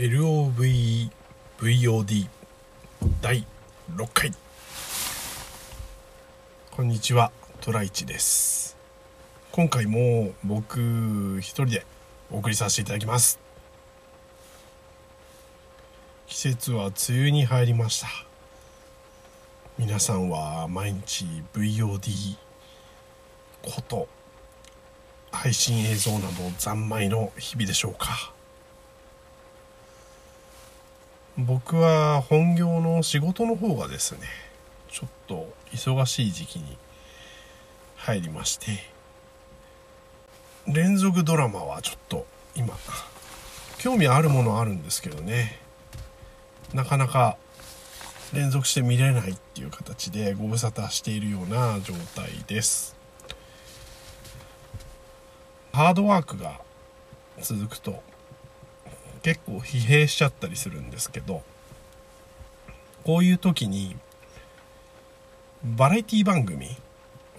LOVVOD 第6回。こんにちはトライチです。今回も僕一人でお送りさせていただきます。季節は梅雨に入りました。皆さんは毎日 VOD こと配信映像など三昧の日々でしょうか。僕は本業の仕事の方がですねちょっと忙しい時期に入りまして連続ドラマはちょっと今興味あるものあるんですけどねなかなか連続して見れないっていう形でご無沙汰しているような状態です。ハードワークが続くと結構疲弊しちゃったりするんですけどこういう時にバラエティ番組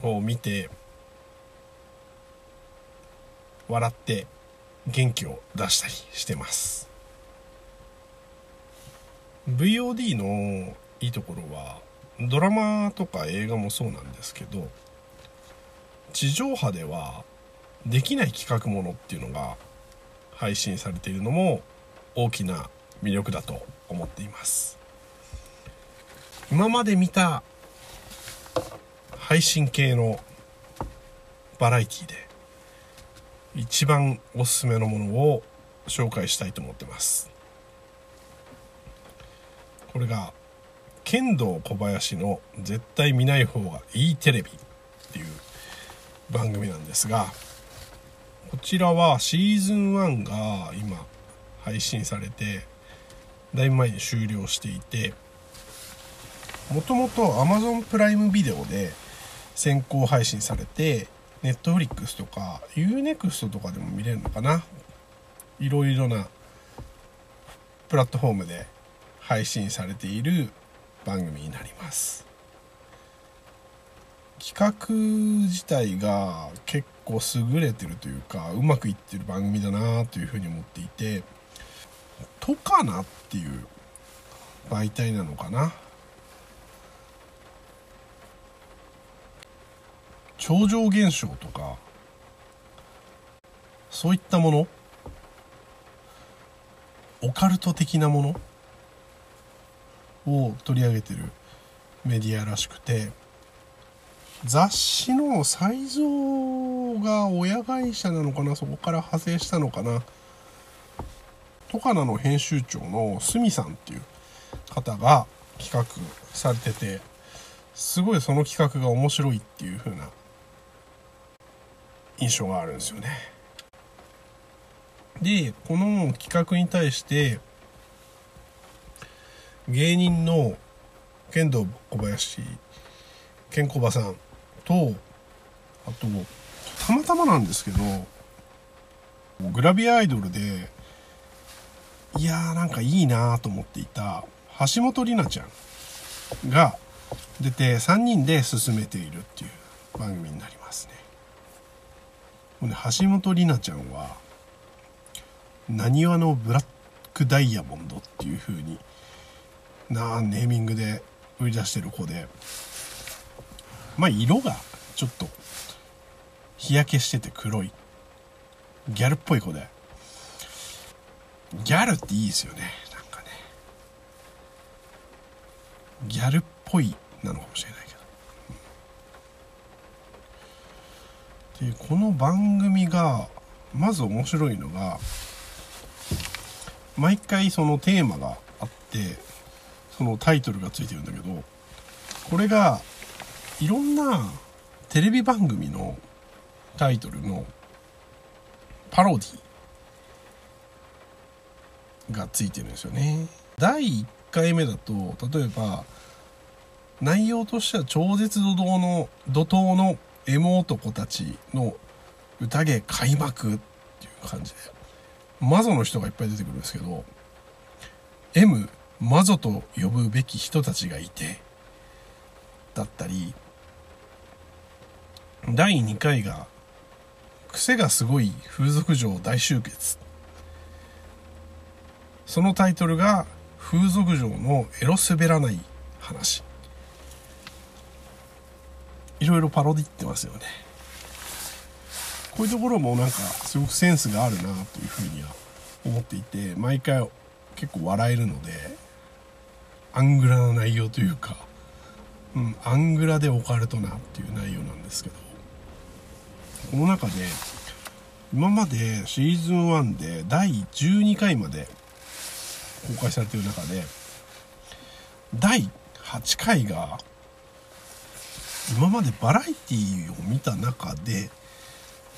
を見て笑って元気を出したりしてます。VOD のいいところはドラマとか映画もそうなんですけど地上波ではできない企画ものっていうのが配信されているのも大きな魅力だと思っています。今まで見た配信系のバラエティで一番おすすめのものを紹介したいと思ってます。これが剣道小林の絶対見ない方がいいテレビっていう番組なんですがこちらはシーズン1が今配信されてだいぶ前に終了していてもともと Amazon プライムビデオで先行配信されて Netflix とか UNEXT とかでも見れるのかな。いろいろなプラットフォームで配信されている番組になります。企画自体が結構優れてるというかうまくいってる番組だなというふうに思っていてトカナっていう媒体なのかな？超常現象とかそういったもの？オカルト的なもの？を取り上げてるメディアらしくて雑誌の才蔵が親会社なのかなそこから派生したのかなトカナの編集長の鷲見さんっていう方が企画されててすごいその企画が面白いっていう風な印象があるんですよね。でこの企画に対して芸人の剣道小林ケンコバさんとあとたまたまなんですけどグラビアアイドルでいやーなんかいいなと思っていた橋本里奈ちゃんが出て3人で進めているっていう番組になりますね。ね橋本里奈ちゃんはなにわのブラックダイヤモンドっていう風になネーミングで売り出してる子でまあ色がちょっと日焼けしてて黒いギャルっぽい子で。ギャルっていいですよね。なんかね。ギャルっぽいなのかもしれないけど。でこの番組がまず面白いのが毎回そのテーマがあってそのタイトルがついてるんだけどこれがいろんなテレビ番組のタイトルのパロディがついてるんですよね。第1回目だと例えば内容としては超絶怒涛の怒涛のエモ男たちの宴開幕っていう感じでマゾの人がいっぱい出てくるんですけど M マゾと呼ぶべき人たちがいてだったり第2回が癖がすごい風俗嬢大集結。そのタイトルが風俗嬢のエロスべらない話。いろいろパロディってますよね。こういうところもなんかすごくセンスがあるなというふうには思っていて毎回結構笑えるのでアングラな内容というか、うん、アングラでオカルトなっていう内容なんですけど。この中で今までシーズン1で第12回まで公開されている中で第8回が今までバラエティーを見た中で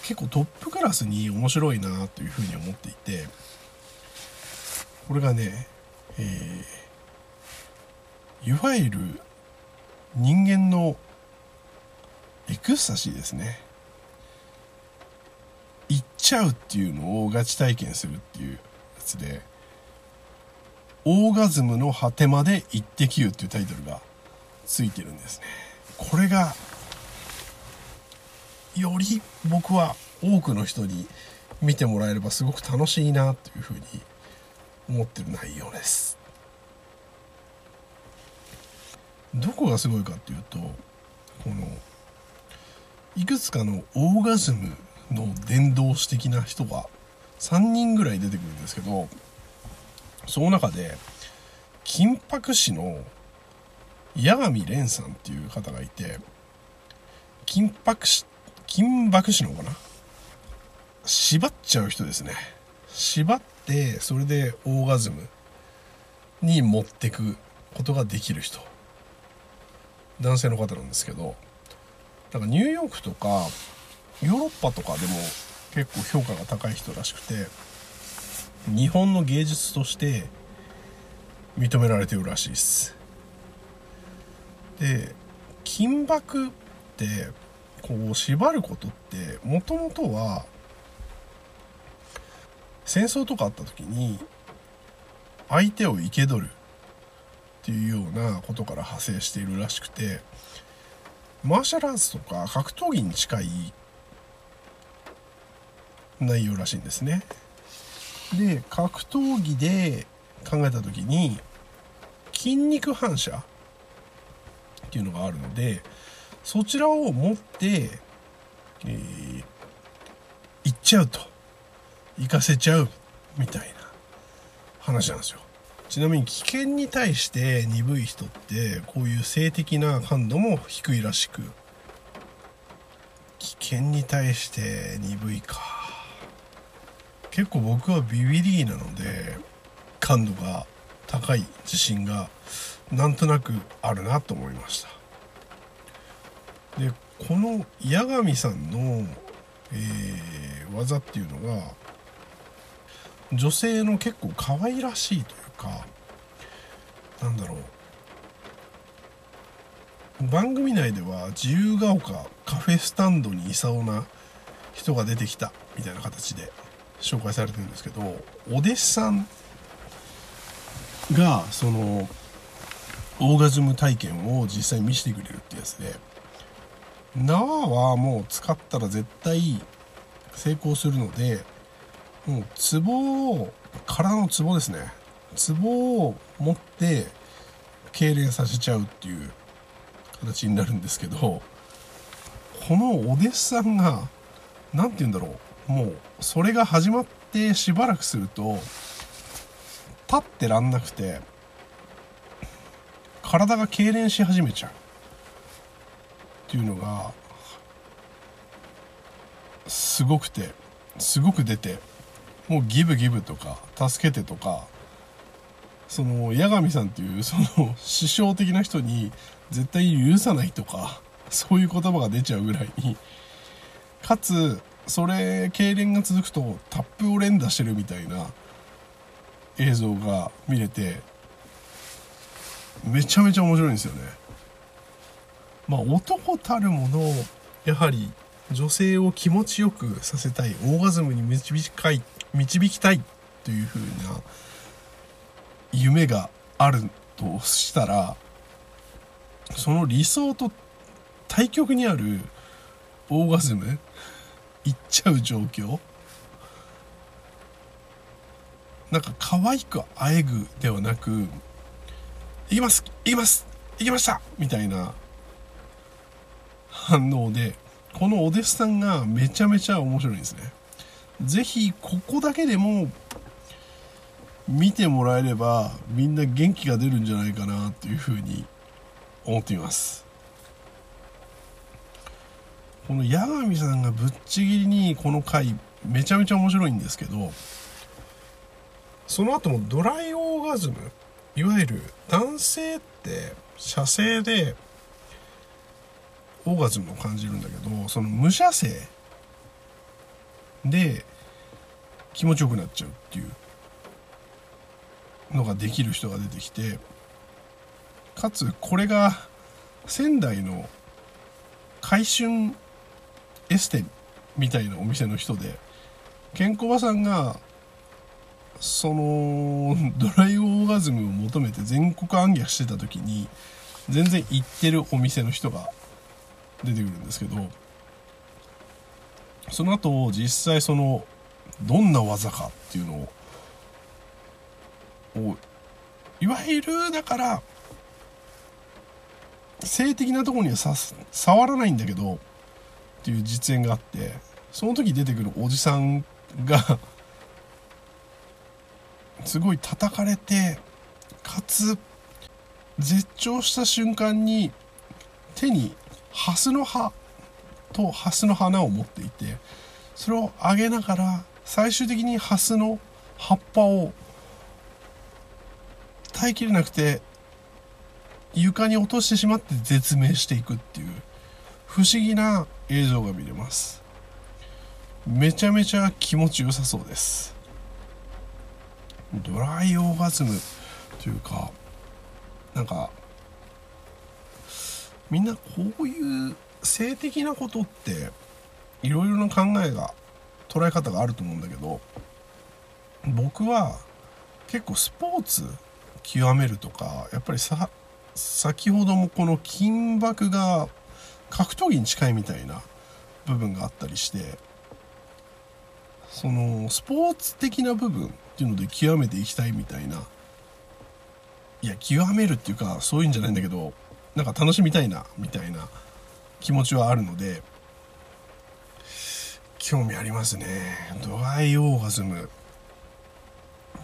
結構トップクラスに面白いなというふうに思っていてこれがね、えー、いわゆる人間のエクスタシーですね。ちゃうっていうのをガチ体験するっていうやつでオーガズムの果てまで行ってきゅっていうタイトルがついてるんですね。これがより僕は多くの人に見てもらえればすごく楽しいなというふうに思ってる内容です。どこがすごいかっていうとこのいくつかのオーガズムの伝道師的な人が3人ぐらい出てくるんですけどその中で金箔師の八神蓮さんっていう方がいて金箔師金箔師のかな？縛っちゃう人ですね。縛ってそれでオーガズムに持ってくことができる人。男性の方なんですけどなんかニューヨークとかヨーロッパとかでも結構評価が高い人らしくて日本の芸術として認められてるらしいです。で金箔ってこう縛ることってもともとは戦争とかあった時に相手を生け取るっていうようなことから派生しているらしくてマーシャルアーツとか格闘技に近い内容らしいんですね。で格闘技で考えた時に筋肉反射っていうのがあるのでそちらを持って、えー、行っちゃうと。行かせちゃうみたいな話なんですよ。ちなみに危険に対して鈍い人ってこういう性的な感度も低いらしく危険に対して鈍いか。結構僕はビビリーなので感度が高い自信がなんとなくあるなと思いました。でこの八神さんの、えー、技っていうのが女性の結構可愛らしいというかなんだろう。番組内では自由が丘カフェスタンドにいそうな人が出てきたみたいな形で紹介されてるんですけどお弟子さんがそのオーガズム体験を実際に見せてくれるってやつで縄はもう使ったら絶対成功するのでもうツボを体のツボですね。ツボを持って痙攣させちゃうっていう形になるんですけどこのお弟子さんが何て言うんだろう。もうそれが始まってしばらくすると立ってらんなくて体が痙攣し始めちゃう。っていうのがすごくてすごく出てもうギブギブとか助けてとかその八神さんっていうその師匠的な人に絶対許さないとかそういう言葉が出ちゃうぐらいにかつそれ痙攣が続くとタップを連打してるみたいな映像が見れてめちゃめちゃ面白いんですよね。まあ男たるものをやはり女性を気持ちよくさせたいオーガズムに導きたい導きたいというふうな夢があるとしたらその理想と対極にあるオーガズムいっちゃう状況？なんか可愛くあえぐではなく「行きます行きます行きました!」みたいな反応でこのお弟子さんがめちゃめちゃ面白いんですね。是非ここだけでも見てもらえればみんな元気が出るんじゃないかなっていうふうに思っています。この八神さんがぶっちぎりにこの回めちゃめちゃ面白いんですけどその後もドライオーガズムいわゆる男性って射精でオーガズムを感じるんだけどその無射精で気持ちよくなっちゃうっていうのができる人が出てきてかつこれが仙台の回春エステみたいなお店の人でケンコバさんがそのドライオーガズムを求めて全国暗記してた時に全然行ってるお店の人が出てくるんですけどその後実際そのどんな技かっていうのををいわゆるだから性的なとこにはさ触らないんだけどっていう実演があってその時出てくるおじさんが すごい叩かれてかつ絶頂した瞬間に手にハスの葉とハスの花を持っていてそれを上げながら最終的にハスの葉っぱを耐えきれなくて床に落としてしまって絶命していくっていう。不思議な映像が見れます。めちゃめちゃ気持ちよさそうです。ドライオーガズムというかなんかみんなこういう性的なことっていろいろな考えが捉え方があると思うんだけど僕は結構スポーツ極めるとかやっぱりさ先ほどもこの金箔が格闘技に近いみたいな部分があったりしてそのスポーツ的な部分っていうので極めていきたいみたいな。いや極めるっていうかそういうんじゃないんだけどなんか楽しみたいなみたいな気持ちはあるので興味ありますね。ドライオーガズム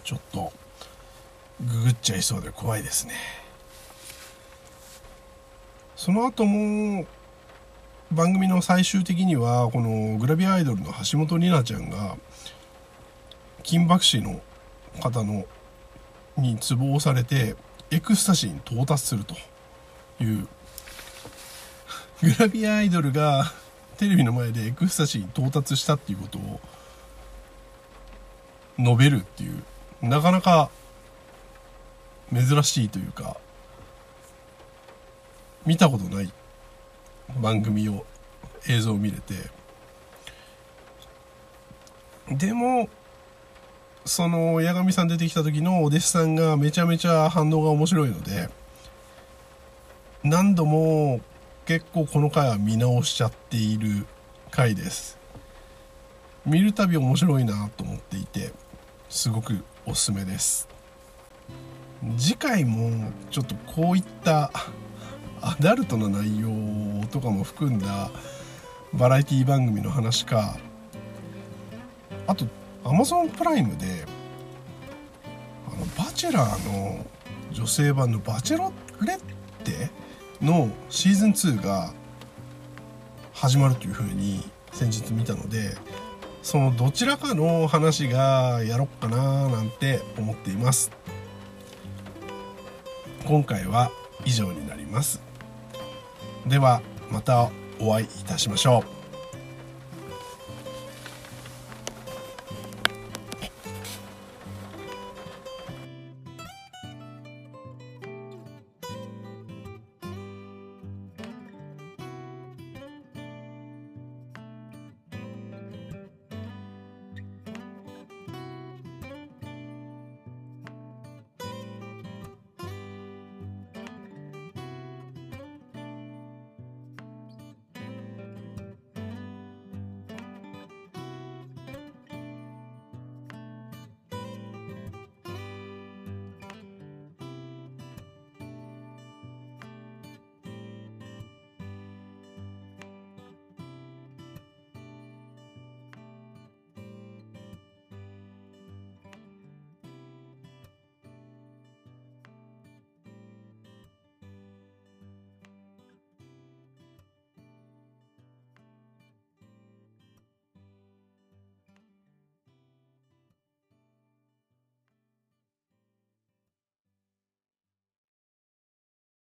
ちょっとググっちゃいそうで怖いですね。その後も番組の最終的にはこのグラビアアイドルの橋本里奈ちゃんが金箔師の方のにツボをされてエクスタシーに到達するというグラビアアイドルがテレビの前でエクスタシーに到達したっていうことを述べるっていうなかなか珍しいというか見たことない番組を映像を見れて。でもその八神さん出てきた時のお弟子さんがめちゃめちゃ反応が面白いので何度も結構この回は見直しちゃっている回です。見るたび面白いなと思っていてすごくおすすめです。次回もちょっとこういったアダルトな内容とかも含んだバラエティ番組の話か。あと Amazon プライムであのバチェラーの女性版の「バチェロレッテ」のシーズン2が始まるというふうに先日見たのでそのどちらかの話がやろっかななんて思っています。今回は以上になります。ではまたお会いいたしましょう。